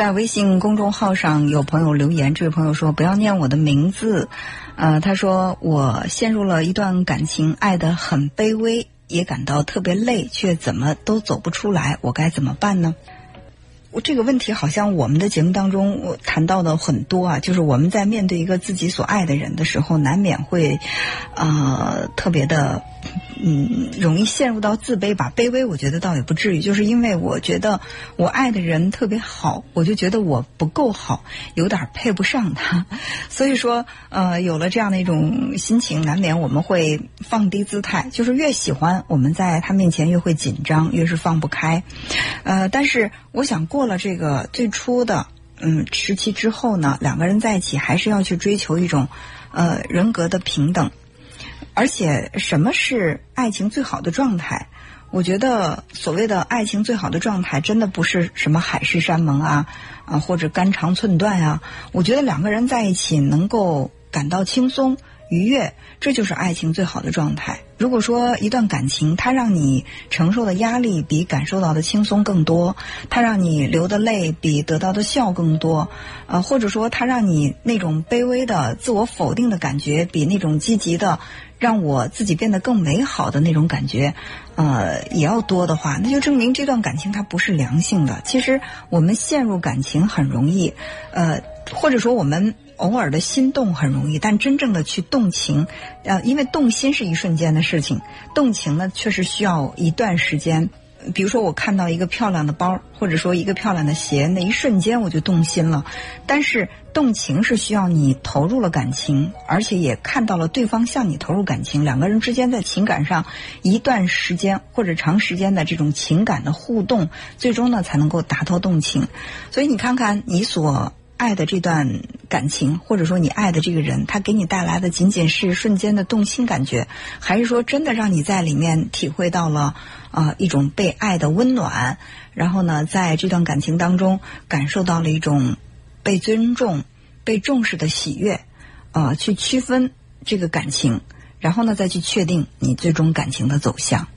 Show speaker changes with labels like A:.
A: 在微信公众号上有朋友留言，这位朋友说不要念我的名字，呃，他说我陷入了一段感情，爱得很卑微，也感到特别累，却怎么都走不出来，我该怎么办呢？我这个问题好像我们的节目当中我谈到的很多啊，就是我们在面对一个自己所爱的人的时候，难免会，呃，特别的。嗯，容易陷入到自卑吧？卑微，我觉得倒也不至于，就是因为我觉得我爱的人特别好，我就觉得我不够好，有点配不上他，所以说，呃，有了这样的一种心情，难免我们会放低姿态，就是越喜欢，我们在他面前越会紧张，越是放不开，呃，但是我想过了这个最初的嗯时期之后呢，两个人在一起还是要去追求一种呃人格的平等。而且，什么是爱情最好的状态？我觉得，所谓的爱情最好的状态，真的不是什么海誓山盟啊，啊，或者肝肠寸断啊。我觉得两个人在一起能够感到轻松。愉悦，这就是爱情最好的状态。如果说一段感情，它让你承受的压力比感受到的轻松更多，它让你流的泪比得到的笑更多，呃，或者说它让你那种卑微的自我否定的感觉比那种积极的让我自己变得更美好的那种感觉，呃，也要多的话，那就证明这段感情它不是良性的。其实我们陷入感情很容易，呃，或者说我们。偶尔的心动很容易，但真正的去动情，呃，因为动心是一瞬间的事情，动情呢确实需要一段时间。比如说，我看到一个漂亮的包，或者说一个漂亮的鞋，那一瞬间我就动心了。但是动情是需要你投入了感情，而且也看到了对方向你投入感情，两个人之间在情感上一段时间或者长时间的这种情感的互动，最终呢才能够达到动情。所以你看看你所。爱的这段感情，或者说你爱的这个人，他给你带来的仅仅是瞬间的动心感觉，还是说真的让你在里面体会到了啊一种被爱的温暖？然后呢，在这段感情当中感受到了一种被尊重、被重视的喜悦，啊，去区分这个感情，然后呢再去确定你最终感情的走向。